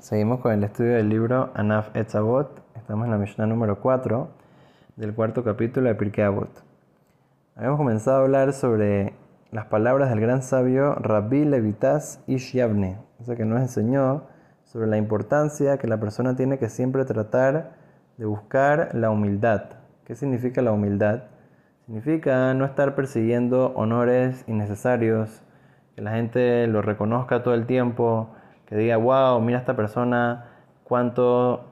Seguimos con el estudio del libro Anaf Etzavot. Estamos en la Mishnah número 4 del cuarto capítulo de Pirkei Avot. Habíamos comenzado a hablar sobre las palabras del gran sabio Rabbi Levitas Ish Yavne, o sea que nos enseñó sobre la importancia que la persona tiene que siempre tratar de buscar la humildad. ¿Qué significa la humildad? Significa no estar persiguiendo honores innecesarios, que la gente lo reconozca todo el tiempo, que diga, wow, mira esta persona, cuánto,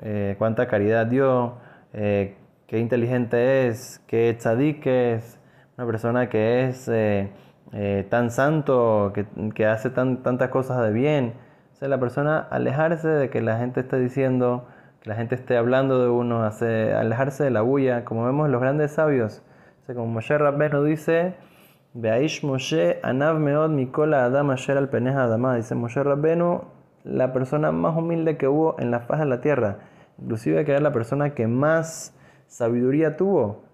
eh, cuánta caridad dio, eh, qué inteligente es, qué tzadik es, una persona que es eh, tan santo, que, hace tantas cosas de bien. O sea, la persona alejarse de que la gente esté diciendo, que la gente esté hablando de uno, hace, alejarse de la bulla, como vemos los grandes sabios. O sea, como Moshe dice, Beaish Moshe Anav Meod Mikola Adam Asher al Peneja Adama. Dice Moshe Rabbenu, la persona más humilde que hubo en la faz de la tierra. Inclusive que era la persona que más sabiduría tuvo.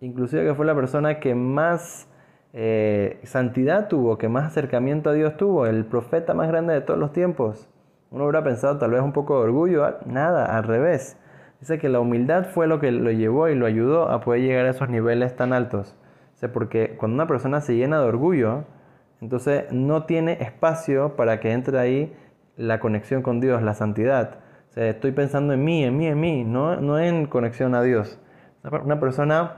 Inclusive que fue la persona que más eh, santidad tuvo, que más acercamiento a Dios tuvo. El profeta más grande de todos los tiempos. Uno hubiera pensado tal vez un poco de orgullo. Ah, nada, al revés. Dice que la humildad fue lo que lo llevó y lo ayudó a poder llegar a esos niveles tan altos porque cuando una persona se llena de orgullo, entonces no tiene espacio para que entre ahí la conexión con Dios, la santidad. O sea, estoy pensando en mí, en mí, en mí, no, no en conexión a Dios. Una persona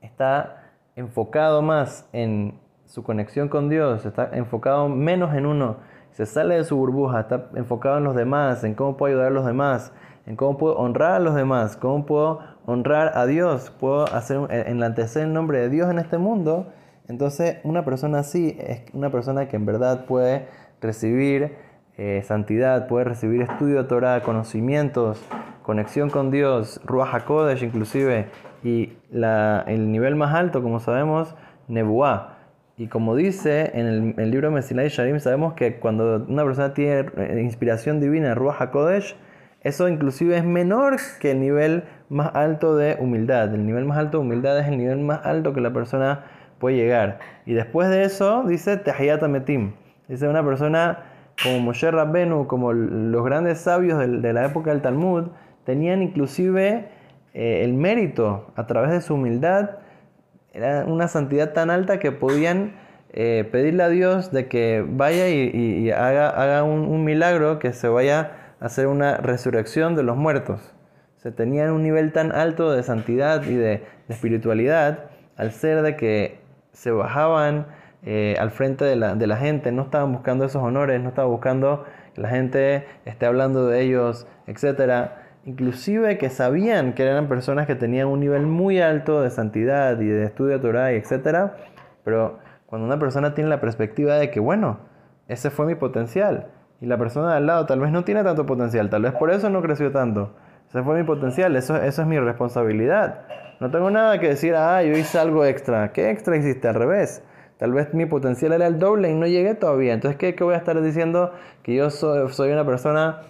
está enfocado más en su conexión con Dios, está enfocado menos en uno, se sale de su burbuja, está enfocado en los demás, en cómo puedo ayudar a los demás, en cómo puedo honrar a los demás, cómo puedo honrar a Dios, puedo hacer enlantecer el nombre de Dios en este mundo, entonces una persona así es una persona que en verdad puede recibir eh, santidad, puede recibir estudio de Torah, conocimientos, conexión con Dios, Ruach HaKodesh inclusive, y el nivel más alto, como sabemos, Nebuah. Y como dice en el, libro Mesilai Sharim, sabemos que cuando una persona tiene eh, inspiración divina, Ruach HaKodesh, eso inclusive es menor que el nivel más alto de humildad. El nivel más alto de humildad es el nivel más alto que la persona puede llegar. Y después de eso dice Tehiyat Metim. Dice una persona como Moshe Rabbenu, como los grandes sabios de, la época del Talmud, tenían inclusive eh, el mérito a través de su humildad. Era una santidad tan alta que podían eh, pedirle a Dios de que vaya y, haga, un milagro, que se vaya hacer una resurrección de los muertos se tenían un nivel tan alto de santidad y de, espiritualidad al ser de que se bajaban eh, al frente de la, gente, no estaban buscando esos honores, no estaban buscando que la gente esté hablando de ellos, etc. Inclusive que sabían que eran personas que tenían un nivel muy alto de santidad y de estudio de Torah, etc. Pero cuando una persona tiene la perspectiva de que, bueno, ese fue mi potencial, y la persona de al lado tal vez no tiene tanto potencial, tal vez por eso no creció tanto, ese fue mi potencial, eso, eso es mi responsabilidad. No tengo nada que decir, ah, yo hice algo extra. ¿Qué extra hiciste? Al revés. Tal vez mi potencial era el doble y no llegué todavía. Entonces, ¿qué, qué voy a estar diciendo? Que yo soy, soy una persona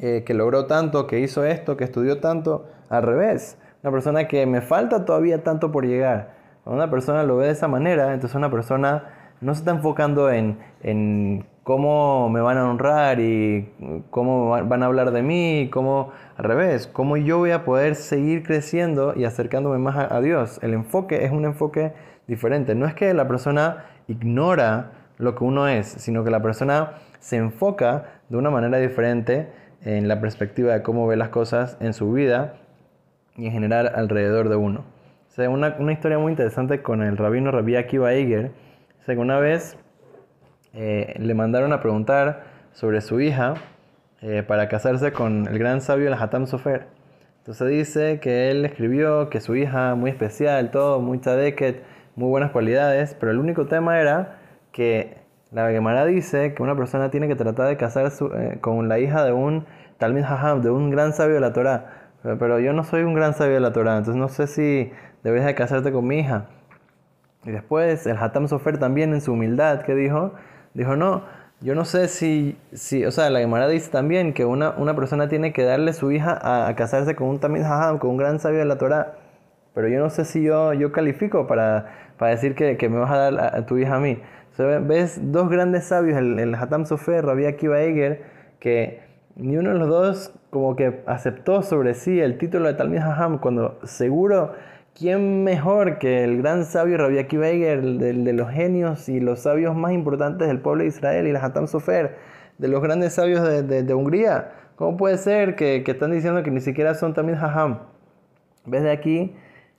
eh, que logró tanto, que hizo esto, que estudió tanto. Al revés. Una persona que me falta todavía tanto por llegar. Cuando una persona lo ve de esa manera, entonces una persona no se está enfocando en, en cómo me van a honrar y cómo van a hablar de mí, cómo al revés, cómo yo voy a poder seguir creciendo y acercándome más a, Dios. El enfoque es un enfoque diferente. No es que la persona ignora lo que uno es, sino que la persona se enfoca de una manera diferente en la perspectiva de cómo ve las cosas en su vida y en general alrededor de uno. O sea, una, una historia muy interesante con el rabino Rabbi Akiva Eiger. Una vez eh, le mandaron a preguntar sobre su hija eh, para casarse con el gran sabio el Hatam Sofer. Entonces dice que él escribió que su hija muy especial, todo, muy tzadeket, muy buenas cualidades, pero el único tema era que la Gemara dice que una persona tiene que tratar de casarse eh, con la hija de un Talmid Haham, de un gran sabio de la Torah. Pero, yo no soy un gran sabio de la Torah, entonces no sé si debes de casarte con mi hija. Y después el Hatam Sofer también en su humildad, que dijo, Dijo, no, yo no sé si, si o sea, la Gemara dice también que una, una persona tiene que darle su hija a, casarse con un tamid hajam, con un gran sabio de la Torah, pero yo no sé si yo, yo califico para, para decir que, que, me vas a dar a, tu hija a mí. ves dos grandes sabios, el, Hatam Sofer, Rabbi Akiva Eger, que ni uno de los dos como que aceptó sobre sí el título de Talmid Haham cuando seguro ¿Quién mejor que el gran sabio Rabbi Akiva el de, los genios y los sabios más importantes del pueblo de Israel y la Hatam Sofer, de los grandes sabios de, Hungría? ¿Cómo puede ser que, están diciendo que ni siquiera son también Haham? ¿Ves de aquí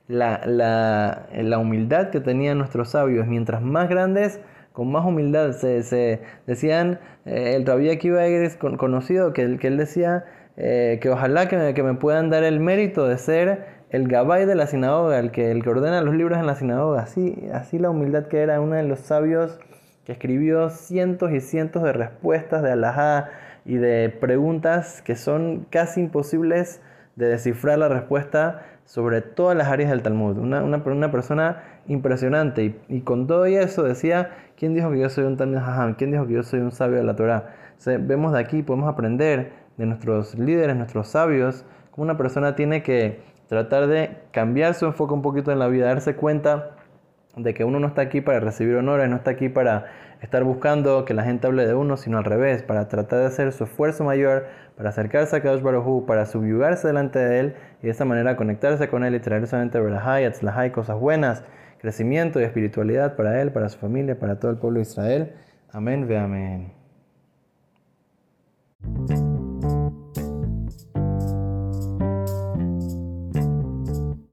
la, la, humildad que tenían nuestros sabios? Mientras más grandes, con más humildad se, decían, eh, el Rabbi Akiva es conocido, que, que él decía eh, que ojalá que que me puedan dar el mérito de ser el gabay de la sinagoga, el que, el que ordena los libros en la sinagoga, así, así la humildad que era uno de los sabios que escribió cientos y cientos de respuestas de alajá y de preguntas que son casi imposibles de descifrar la respuesta sobre todas las áreas del Talmud. Una, una, persona impresionante y, con todo eso decía, ¿quién dijo que yo soy un Talmud Hajam? ¿Quién dijo que yo soy un sabio de la Torah? vemos de aquí, podemos aprender de nuestros líderes, nuestros sabios, cómo una persona tiene que tratar de cambiar su enfoque un poquito en la vida, darse cuenta de que uno no está aquí para recibir honores, no está aquí para estar buscando que la gente hable de uno, sino al revés, para tratar de hacer su esfuerzo mayor, para acercarse a Kadosh Baruj para subyugarse delante de él y de esa manera conectarse con él y traer solamente y cosas buenas, crecimiento y espiritualidad para él, para su familia, para todo el pueblo de Israel. Amén, ve amén.